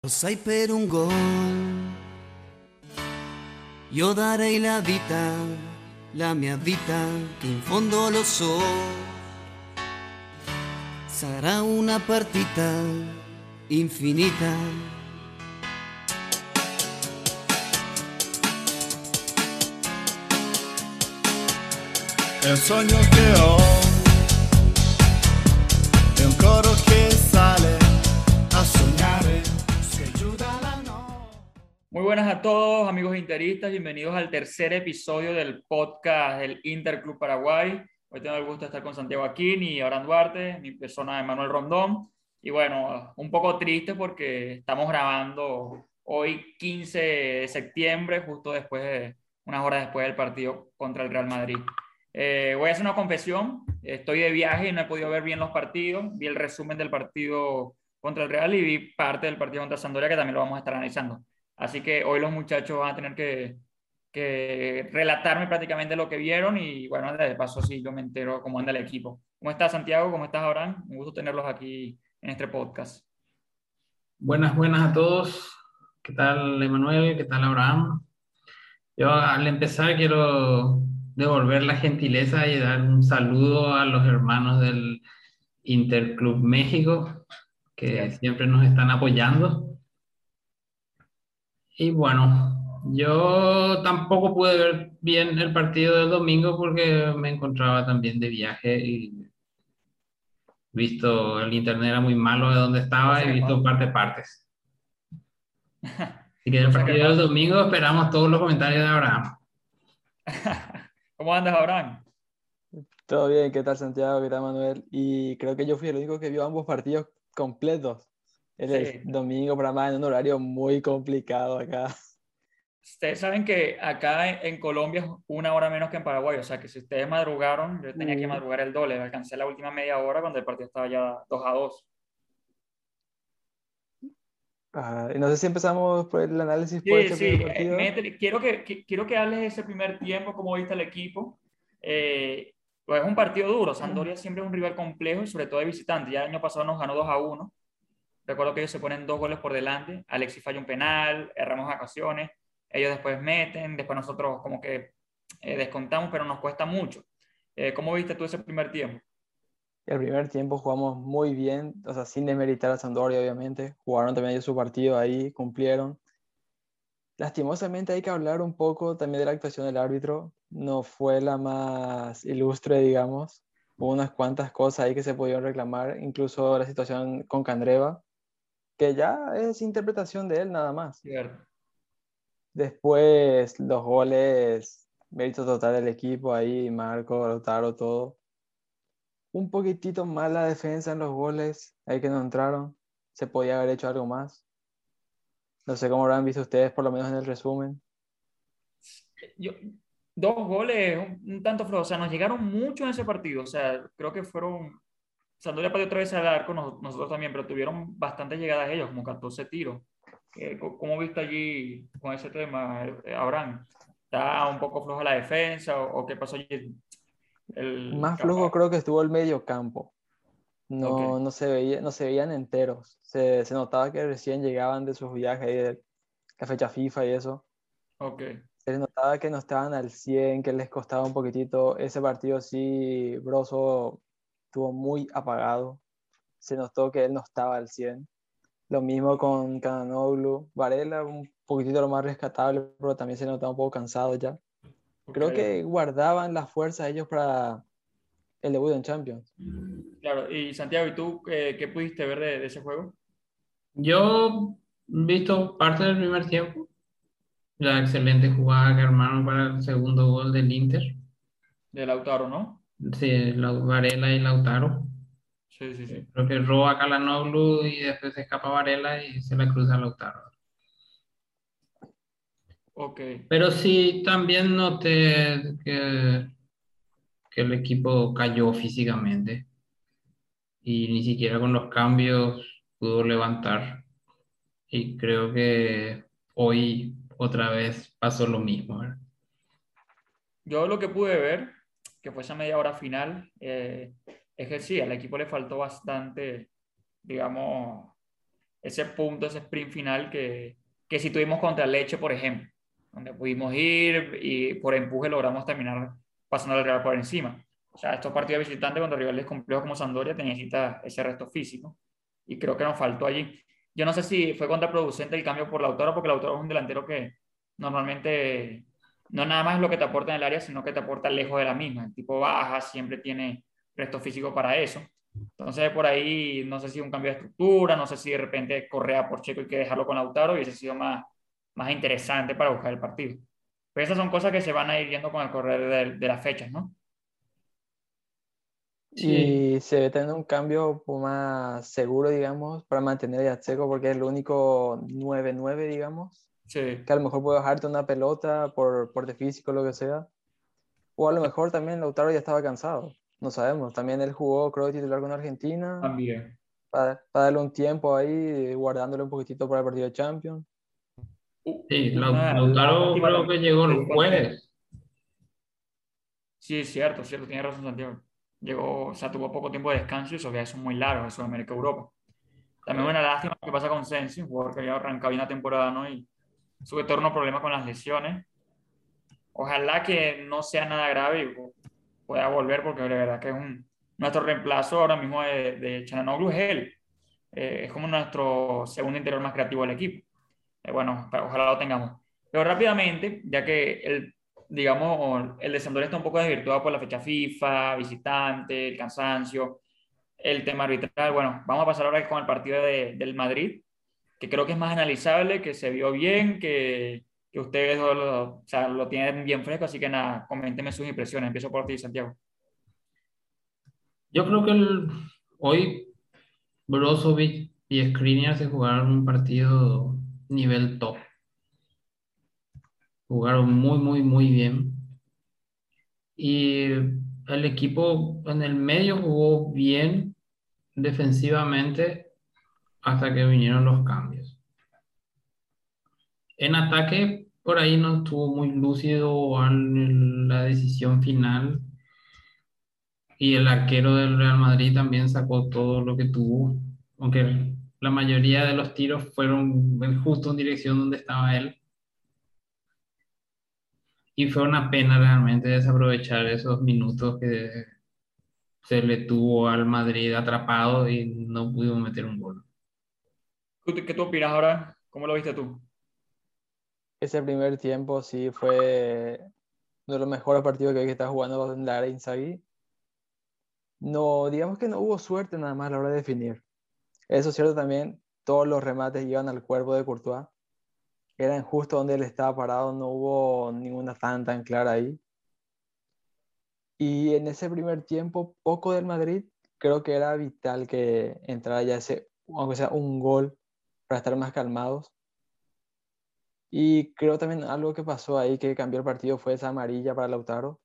Lo sai per un gol. Io darei la vita, la mia vita, che in fondo lo so. Sarà una partita infinita. Un sogno che ho, è un coro che sale a sognare, Muy buenas a todos, amigos interistas. Bienvenidos al tercer episodio del podcast del Interclub Paraguay. Hoy tengo el gusto de estar con Santiago Aquín y Abraham Duarte, mi persona Manuel Rondón. Y bueno, un poco triste porque estamos grabando hoy 15 de septiembre, justo después de, unas horas después del partido contra el Real Madrid. Eh, voy a hacer una confesión. Estoy de viaje y no he podido ver bien los partidos. Vi el resumen del partido contra el Real y vi parte del partido contra Sampdoria que también lo vamos a estar analizando. Así que hoy los muchachos van a tener que, que relatarme prácticamente lo que vieron y bueno, de paso sí yo me entero cómo anda el equipo. ¿Cómo estás Santiago? ¿Cómo estás Abraham? Un gusto tenerlos aquí en este podcast. Buenas, buenas a todos. ¿Qué tal, Emanuel? ¿Qué tal, Abraham? Yo al empezar quiero devolver la gentileza y dar un saludo a los hermanos del Interclub México, que siempre nos están apoyando. Y bueno, yo tampoco pude ver bien el partido del domingo porque me encontraba también de viaje y visto el internet era muy malo de donde estaba y visto parte partes. Así que el partido del domingo esperamos todos los comentarios de Abraham. ¿Cómo andas, Abraham? Todo bien, ¿qué tal Santiago? ¿Qué tal Manuel? Y creo que yo fui el único que vio ambos partidos completos. El Sí. domingo para más en un horario muy complicado acá. Ustedes saben que acá en, Colombia es una hora menos que en Paraguay, o sea que si ustedes madrugaron, yo tenía que Mm. madrugar el doble. Alcancé la última media hora cuando el partido estaba ya 2 a 2. Ah, y no sé si empezamos por el análisis por Sí, este sí, eh, quiero que, que- quiero que hables de ese primer tiempo, cómo viste el equipo. Eh, pues es un partido duro, Sampdoria siempre es un rival complejo y sobre todo de visitante. Ya el año pasado nos ganó 2 a 1. Recuerdo que ellos se ponen dos goles por delante, Alexis falla un penal, erramos ocasiones, ellos después meten, después nosotros como que eh, descontamos, pero nos cuesta mucho. Eh, ¿Cómo viste tú ese primer tiempo? El primer tiempo jugamos muy bien, o sea, sin demeritar a Sampdoria, obviamente. Jugaron también ellos su partido ahí, cumplieron. Lastimosamente hay que hablar un poco también de la actuación del árbitro. No fue la más ilustre, digamos. Hubo unas cuantas cosas ahí que se pudieron reclamar, incluso la situación con Candreva, que ya es interpretación de él nada más. Cierto. Después los goles, mérito total del equipo ahí, Marco, Lautaro, todo. Un poquitito más la defensa en los goles, ahí que no entraron. Se podía haber hecho algo más. No sé cómo lo han visto ustedes, por lo menos en el resumen. Yo, dos goles, un, un tanto flojos. O sea, nos llegaron mucho en ese partido. O sea, creo que fueron. Sampdoria perdió otra vez al arco, nos- nosotros también, pero tuvieron bastantes llegadas ellos, como 14 tiros. Eh, ¿Cómo viste allí con ese tema, eh, Abraham? ¿Está un poco floja la defensa o, qué pasó allí? El, Más flojo creo que estuvo el medio campo. No, Ok. no, se veía, no se veían enteros. Se, se notaba que recién llegaban de sus viajes de la fecha FIFA y eso. Ok. se notaba que no estaban al 100, que les costaba un poquitito. Ese partido sí, Broso estuvo muy apagado. Se notó que él no estaba al 100. Lo mismo con Cananoglu. Varela, un poquitito lo más rescatable, pero también se notaba un poco cansado ya. Creo que guardaban las fuerzas ellos para el debut en Champions. Claro, y Santiago, ¿y tú eh, qué pudiste ver de, de ese juego? Yo he visto parte del primer tiempo, la excelente jugada que armaron para el segundo gol del Inter. De Lautaro, ¿no? Sí, la- Varela y Lautaro. Sí, sí, sí. Creo que roba a Calhanoglu y después se escapa Varela y se la cruza a Lautaro. Ok. Pero sí, también noté que, que el equipo cayó físicamente y ni siquiera con los cambios pudo levantar. Y creo que hoy otra vez pasó lo mismo. ¿verdad? Yo lo que pude ver, que fue esa media hora final, eh, es que sí, al equipo le faltó bastante, digamos, ese punto, ese sprint final que, que si tuvimos contra Leche, por ejemplo, donde pudimos ir y por empuje logramos terminar pasando al Real por encima. O sea, estos partidos visitantes contra rivales complejos como Sandoria necesita ese resto físico y creo que nos faltó allí. Yo no sé si fue contraproducente el cambio por Lautaro, porque Lautaro es un delantero que normalmente no nada más es lo que te aporta en el área, sino que te aporta lejos de la misma. El tipo baja, siempre tiene resto físico para eso. Entonces, por ahí, no sé si un cambio de estructura, no sé si de repente Correa por Checo y que dejarlo con Lautaro hubiese sido más, más interesante para buscar el partido. Pero esas son cosas que se van a ir viendo con el correr de, las fechas, ¿no? Y se debe tener un cambio más seguro, digamos, para mantener a Checo, porque es el único 9-9, digamos, Sí. Que a lo mejor puede bajarte una pelota por porte físico, lo que sea. O a lo mejor también Lautaro ya estaba cansado. No sabemos. También él jugó, creo, titular con Argentina. También. Para, darle un tiempo ahí, guardándole un poquitito para el partido de Champions. Sí, Lautaro creo que llegó el jueves. Sí, es cierto, cierto, tiene razón Santiago. Llegó, o sea, tuvo poco tiempo de descanso y eso que es muy largo, eso de América Europa. También una lástima que pasa con Sensi, un jugador que había arrancado bien la temporada, ¿no? Y su retorno problema con las lesiones. Ojalá que no sea nada grave y pueda volver, porque de verdad que es un, nuestro reemplazo ahora mismo de, de Chananoglu es él. Eh, es como nuestro segundo interior más creativo del equipo. Eh, bueno, ojalá lo tengamos. Pero rápidamente, ya que el, digamos, el descendor está un poco desvirtuado por la fecha FIFA, visitante, el cansancio, el tema arbitral. Bueno, vamos a pasar ahora con el partido de, del Madrid que creo que es más analizable, que se vio bien, que, que ustedes lo, o sea, lo, tienen bien fresco, así que nada, coméntenme sus impresiones. Empiezo por ti, Santiago. Yo creo que el, hoy Brozovic y Skriniar se jugaron un partido nivel top. Jugaron muy, muy, muy bien. Y el equipo en el medio jugó bien defensivamente hasta que vinieron los cambios. En ataque, por ahí no estuvo muy lúcido en la decisión final. Y el arquero del Real Madrid también sacó todo lo que tuvo, aunque la mayoría de los tiros fueron justo en dirección donde estaba él. Y fue una pena realmente desaprovechar esos minutos que se le tuvo al Madrid atrapado y no pudimos meter un gol. ¿Qué tú opinas ahora? ¿Cómo lo viste tú? Ese primer tiempo sí fue uno de los mejores partidos que, está jugando en la Inzaghi. No, digamos que no hubo suerte nada más a la hora de definir. Eso es cierto también, todos los remates iban al cuerpo de Courtois. Eran justo donde él estaba parado, no hubo ninguna tan tan clara ahí. Y en ese primer tiempo, poco del Madrid, creo que era vital que entrara ya ese, aunque sea un gol para estar más calmados. Y creo también algo que pasó ahí que cambió el partido fue esa amarilla para Lautaro,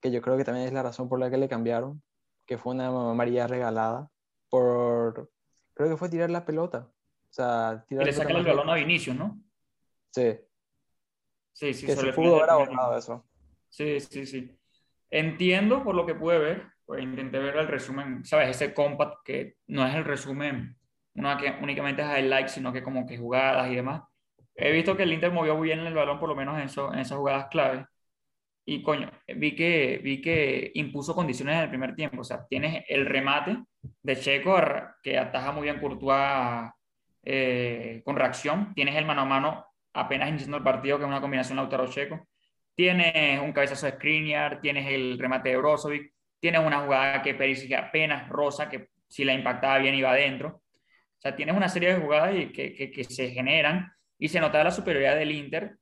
que yo creo que también es la razón por la que le cambiaron, que fue una amarilla regalada por, creo que fue tirar la pelota. O sea, tirar le saca el balón a Vinicius, ¿no? Sí. Sí, sí, que se pudo haber ahorrado eso. Sí, sí, sí. Entiendo por lo que pude ver, pues intenté ver el resumen, ¿sabes? Ese compact que no es el resumen no que únicamente highlights, sino que como que jugadas y demás. He visto que el Inter movió muy bien el balón, por lo menos en, eso, en esas jugadas clave. Y coño, vi que, vi que impuso condiciones en el primer tiempo. O sea, tienes el remate de Checo que ataja muy bien Courtois eh, con reacción. Tienes el mano a mano apenas iniciando el partido, que es una combinación Lautaro-Checo. Tienes un cabezazo de Skriniar, tienes el remate de Brozovic, tienes una jugada que Perisic apenas rosa, que si la impactaba bien iba adentro. Sea, tienes una serie de jugadas que, se generan y se notaba la superioridad del Inter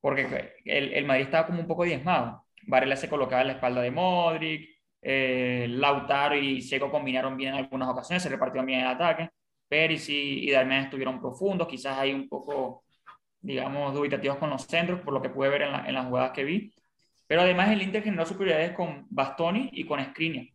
porque el, Madrid estaba como un poco diezmado. Varela se colocaba en la espalda de Modric, eh, Lautaro y Seco combinaron bien en algunas ocasiones, se repartieron bien el ataque. Pérez y, y Darmian estuvieron profundos, quizás hay un poco, digamos, dubitativos con los centros, por lo que pude ver en, en las jugadas que vi. Pero además el Inter generó superioridades con Bastoni y con Skriniar.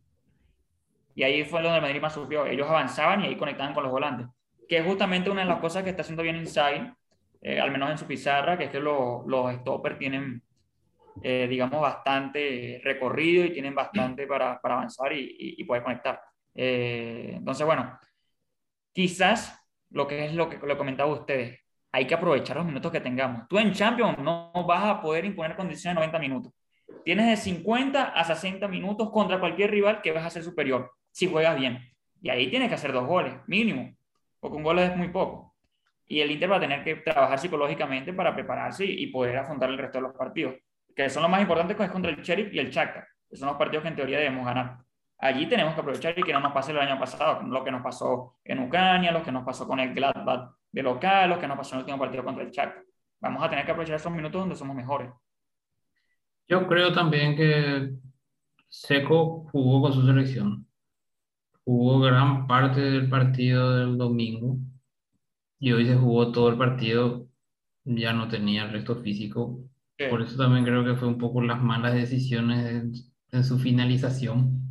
Y ahí fue donde el Madrid más sufrió. Ellos avanzaban y ahí conectaban con los volantes. Que es justamente una de las cosas que está haciendo bien Inside, eh, al menos en su pizarra, que es que los, los stoppers tienen, eh, digamos, bastante recorrido y tienen bastante para, para avanzar y, y, poder conectar. Eh, entonces, bueno, quizás lo que es lo que lo comentaba ustedes. Hay que aprovechar los minutos que tengamos. Tú en Champions no vas a poder imponer condiciones de 90 minutos. Tienes de 50 a 60 minutos contra cualquier rival que vas a ser superior, si juegas bien. Y ahí tienes que hacer dos goles, mínimo, porque un gol es muy poco. Y el Inter va a tener que trabajar psicológicamente para prepararse y, poder afrontar el resto de los partidos, que son los más importantes que es contra el Sheriff y el Shakhtar, que son los partidos que en teoría debemos ganar. Allí tenemos que aprovechar y que no nos pase el año pasado, lo que nos pasó en Ucrania, lo que nos pasó con el Gladbach de local, lo que nos pasó en el último partido contra el Shakhtar. Vamos a tener que aprovechar esos minutos donde somos mejores. Yo creo también que Seco jugó con su selección. Jugó gran parte del partido del domingo y hoy se jugó todo el partido. Ya no tenía el resto físico. Por eso también creo que fue un poco las malas decisiones en, su finalización.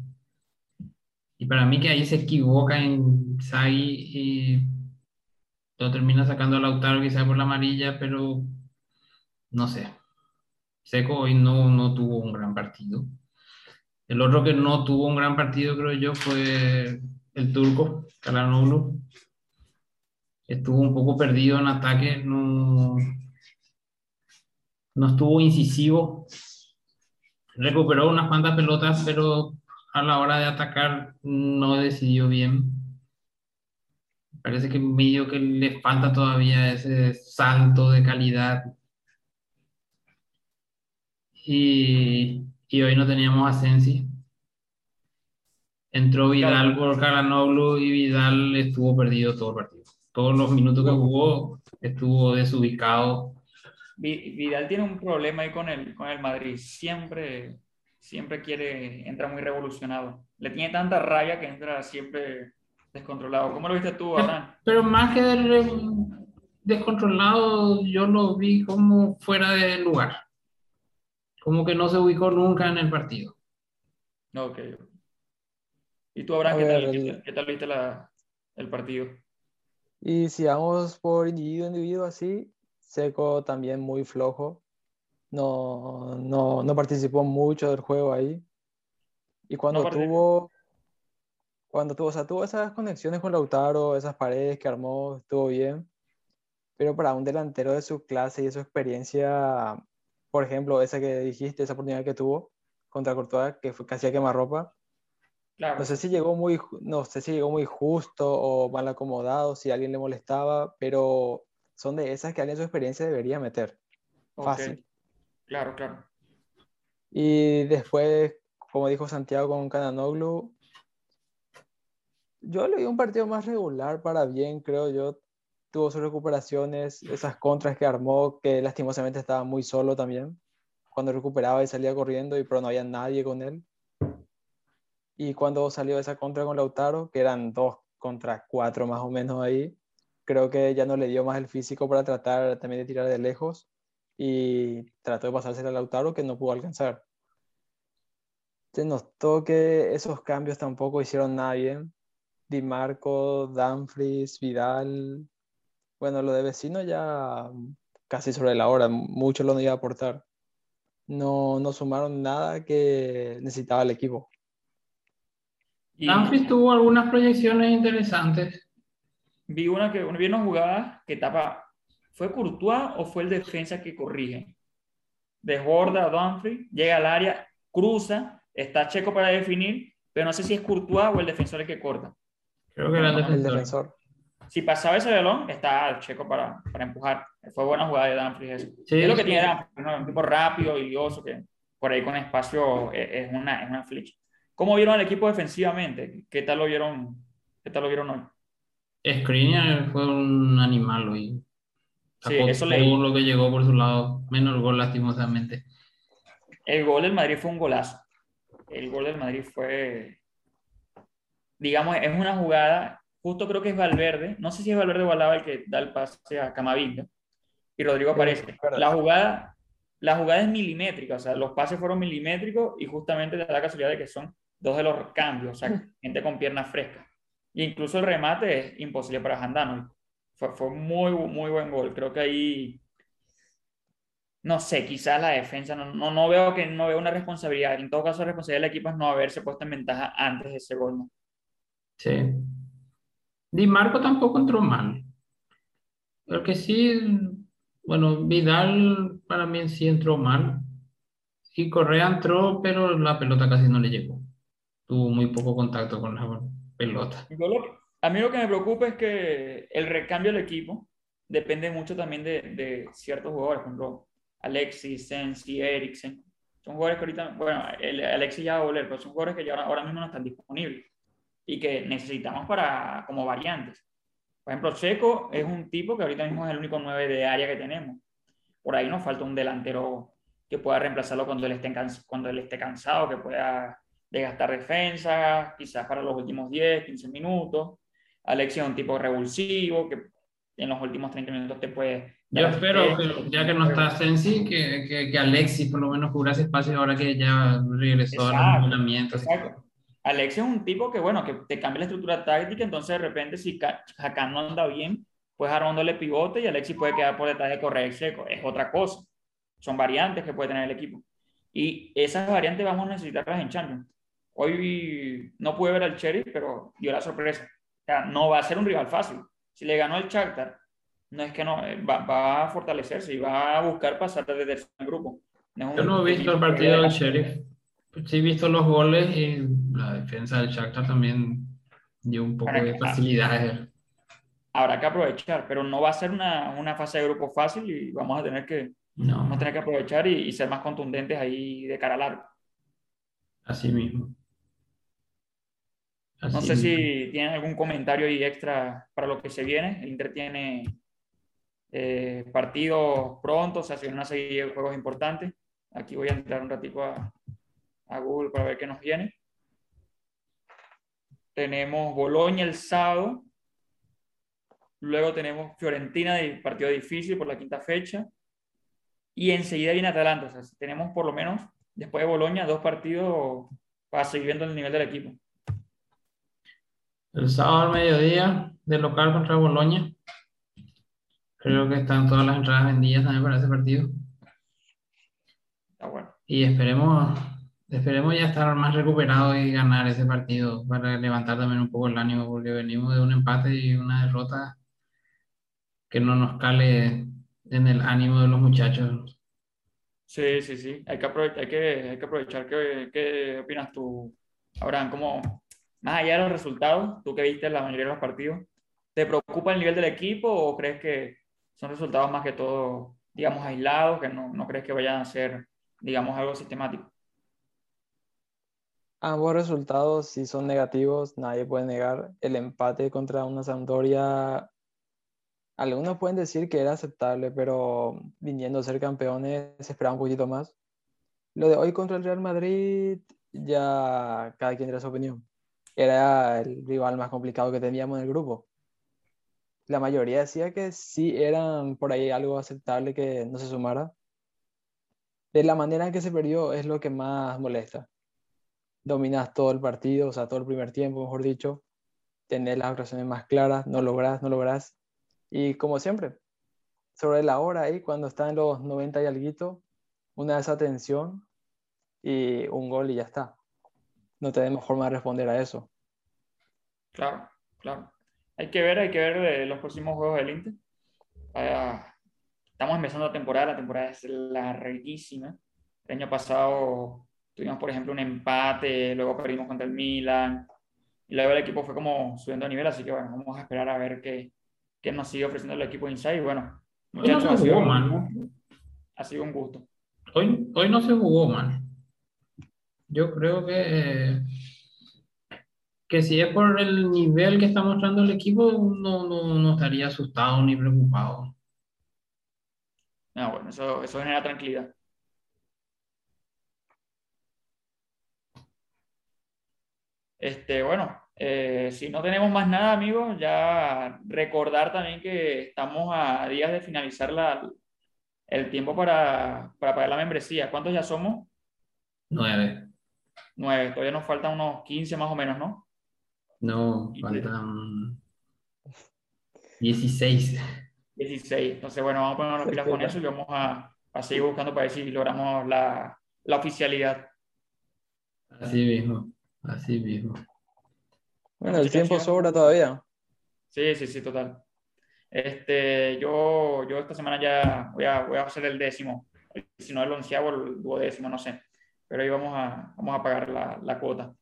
Y para mí que ahí se equivoca en Sagi y lo termina sacando a Lautaro quizá por la amarilla, pero no sé. Seco hoy no, no tuvo un gran partido. El otro que no tuvo un gran partido, creo yo, fue el turco, Kalanoglu. Estuvo un poco perdido en ataque, no, no estuvo incisivo. Recuperó unas cuantas pelotas, pero a la hora de atacar no decidió bien. Parece que medio que le falta todavía ese salto de calidad y, y hoy no teníamos a Sensi. Entró Vidal por Caranoglu y Vidal estuvo perdido todo el partido. Todos los minutos que jugó estuvo desubicado. Vidal tiene un problema ahí con el, con el Madrid. Siempre, siempre quiere, entra muy revolucionado. Le tiene tanta raya que entra siempre descontrolado. ¿Cómo lo viste tú, Abraham? Pero más que descontrolado, yo lo vi como fuera de lugar como que no se ubicó nunca en el partido. Ok. ¿Y tú, Abraham, qué tal, viste el partido? Y si vamos por individuo individuo así, Seco también muy flojo. No, no, no participó mucho del juego ahí. Y cuando tuvo, cuando tuvo, o sea, tuvo esas conexiones con Lautaro, esas paredes que armó, estuvo bien. Pero para un delantero de su clase y de su experiencia, por ejemplo, esa que dijiste, esa oportunidad que tuvo contra Courtois, que fue casi a quemarropa. Claro. No sé si llegó muy, no sé si llegó muy justo o mal acomodado, si a alguien le molestaba, pero son de esas que alguien en su experiencia debería meter. Fácil. Claro, claro. Y después, como dijo Santiago con Cananoglu, yo le di un partido más regular para bien, creo yo tuvo sus recuperaciones, esas contras que armó, que lastimosamente estaba muy solo también, cuando recuperaba y salía corriendo, y pero no había nadie con él. Y cuando salió esa contra con Lautaro, que eran dos contra cuatro más o menos ahí, creo que ya no le dio más el físico para tratar también de tirar de lejos y trató de pasarse a Lautaro que no pudo alcanzar. Se notó que esos cambios tampoco hicieron nada bien. Di Marco, Danfries, Vidal, bueno, lo de vecino ya casi sobre la hora, mucho lo iba a aportar. No, no sumaron nada que necesitaba el equipo. Y tuvo algunas proyecciones interesantes. Vi una que vi una jugada que tapa. ¿Fue Courtois o fue el defensa que corrige? Desborda a Dumfries, llega al área, cruza, está Checo para definir, pero no sé si es Courtois o el defensor el que corta. Creo que era el defensor si pasaba ese balón, está Checo para, para empujar. Fue buena jugada de Danfries. Sí, es lo que tiene Danfries, un tipo rápido y oso que por ahí con espacio es, una, es una flech. ¿Cómo vieron al equipo defensivamente? ¿Qué tal lo vieron, qué tal lo vieron hoy? Skriniar fue un animal hoy. Sí, eso leí. lo que llegó por su lado, menos gol lastimosamente. El gol del Madrid fue un golazo. El gol del Madrid fue, digamos, es una jugada justo creo que es Valverde, no sé si es Valverde o Alaba el que da el pase a Camavinga, y Rodrigo aparece. La jugada, la jugada es milimétrica, o sea, los pases fueron milimétricos y justamente da la casualidad de que son dos de los cambios, o sea, gente con piernas frescas. E incluso el remate es imposible para Jandano. Fue, fue muy, muy buen gol. Creo que ahí, no sé, quizás la defensa, no, no, no, veo que no veo una responsabilidad. En todo caso, la responsabilidad del equipo es no haberse puesto en ventaja antes de ese gol. ¿no? Sí, Di Marco tampoco entró mal. Lo que sí, bueno, Vidal para mí sí entró mal. Y Correa entró, pero la pelota casi no le llegó. Tuvo muy poco contacto con la pelota. A mí lo que me preocupa es que el recambio del equipo depende mucho también de, de ciertos jugadores, por ejemplo, Alexis, Sensi, Eriksen. Son jugadores que ahorita, bueno, el, Alexis ya va a volver, pero son jugadores que ya ahora mismo no están disponibles y que necesitamos para, como variantes. Por ejemplo, Checo es un tipo que ahorita mismo es el único 9 de área que tenemos. Por ahí nos falta un delantero que pueda reemplazarlo cuando él esté, cuando él esté cansado, que pueda desgastar defensa, quizás para los últimos 10, 15 minutos. Alexis es un tipo revulsivo que en los últimos 30 minutos te puede... Yo espero que, ya que no está Sensi, que, que, que Alexis por lo menos cubra ese espacio ahora que ya regresó a los Exacto, entrenamientos. Exacto. Alexis es un tipo que, bueno, que te cambia la estructura táctica, entonces de repente si Hakan no anda bien, pues Arondo le pivote y Alexis puede quedar por detrás de Correa y Seco. Es otra cosa. Son variantes que puede tener el equipo. Y esas variantes vamos a necesitarlas en Champions. Hoy no pude ver al Sheriff, pero dio la sorpresa. O sea, no va a ser un rival fácil. Si le ganó el Shakhtar, no es que no, eh, va, va a fortalecerse y va a buscar pasar desde el grupo. No Yo no he visto el partido del Sheriff. Sí he visto los goles y la defensa del Shakhtar también dio un poco de facilidades. habrá que aprovechar, pero no va a ser una, una fase de grupo fácil y vamos a tener que, vamos a tener que aprovechar y, y ser más contundentes ahí de cara al arco. así mismo. No sé mismo. si tienen algún comentario ahí extra para lo que se viene. El Inter tiene eh, partidos pronto, o sea, se una serie de juegos importantes. Aquí voy a entrar un ratico a, a Google para ver qué nos viene. Tenemos Boloña el sábado. Luego tenemos Fiorentina, partido difícil por la quinta fecha. Y enseguida viene Atalanta. O sea, tenemos por lo menos, después de Boloña, dos partidos para seguir viendo el nivel del equipo. El sábado al mediodía, de local contra Boloña. Creo que están todas las entradas vendidas también para ese partido. Está bueno. Y esperemos, esperemos ya estar más recuperados y ganar ese partido para levantar también un poco el ánimo, porque venimos de un empate y una derrota que no nos cale en el ánimo de los muchachos. Sí, sí, sí. Hay que aprovechar, hay que, hay que aprovechar. ¿Qué, qué opinas tú, Abraham? ¿Cómo, más allá de los resultados, tú que viste la mayoría de los partidos, ¿te preocupa el nivel del equipo o crees que son resultados más que todo, digamos, aislados, que no, no crees que vayan a ser, digamos, algo sistemático? Ambos resultados, si son negativos, nadie puede negar. El empate contra una Sampdoria, algunos pueden decir que era aceptable, pero viniendo a ser campeones se esperaba un poquito más. Lo de hoy contra el Real Madrid, ya cada quien tiene su opinión. Era el rival más complicado que teníamos en el grupo. La mayoría decía que sí eran por ahí algo aceptable que no se sumara. De la manera en que se perdió es lo que más molesta dominas todo el partido, o sea, todo el primer tiempo, mejor dicho, tener las actuaciones más claras, no logras, no logras. Y como siempre, sobre la hora ahí, cuando está en los 90 y alguito, una desatención y un gol y ya está. No tenemos forma de responder a eso. Claro, claro. Hay que ver, hay que ver eh, los próximos juegos del Inter. Estamos empezando la temporada, la temporada es larguísima. El año pasado tuvimos, por ejemplo, un empate, luego perdimos contra el Milan, y luego el equipo fue como subiendo de nivel, así que bueno, vamos a esperar a ver qué, qué nos sigue ofreciendo el equipo Inside. Y bueno, Hoy no muchachos, se ha sido, jugó un ha sido un gusto. Hoy, hoy no se jugó mal. Yo creo que, que si es por el nivel que está mostrando el equipo, no, no, no estaría asustado ni preocupado. Ah, bueno, eso, eso genera tranquilidad. Este, bueno, eh, si no tenemos más nada, amigos, ya recordar también que estamos a días de finalizar la, el tiempo para, para pagar la membresía. ¿Cuántos ya somos? Nueve. Nueve. Todavía nos faltan unos 15 más o menos, ¿no? No, faltan 16. 16. Entonces, bueno, vamos a poner las pilas con eso y vamos a, a seguir buscando para ver si logramos la, la oficialidad. Así mismo, así mismo. Bueno, el tiempo sobra todavía. Sí, sí, sí, total. Este, yo, yo esta semana ya voy a, voy a hacer el décimo, si no el onceavo, el duodécimo, no sé, pero ahí vamos a, vamos a pagar la, la cuota.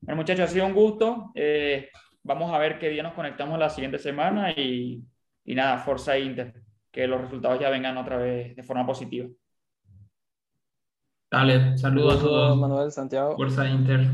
Bueno, muchachos, ha sido un gusto. Eh, vamos a ver qué día nos conectamos la siguiente semana y, y nada, Forza Inter, que los resultados ya vengan otra vez de forma positiva. Dale, saludos a todos. Manuel, Santiago. Fuerza Inter.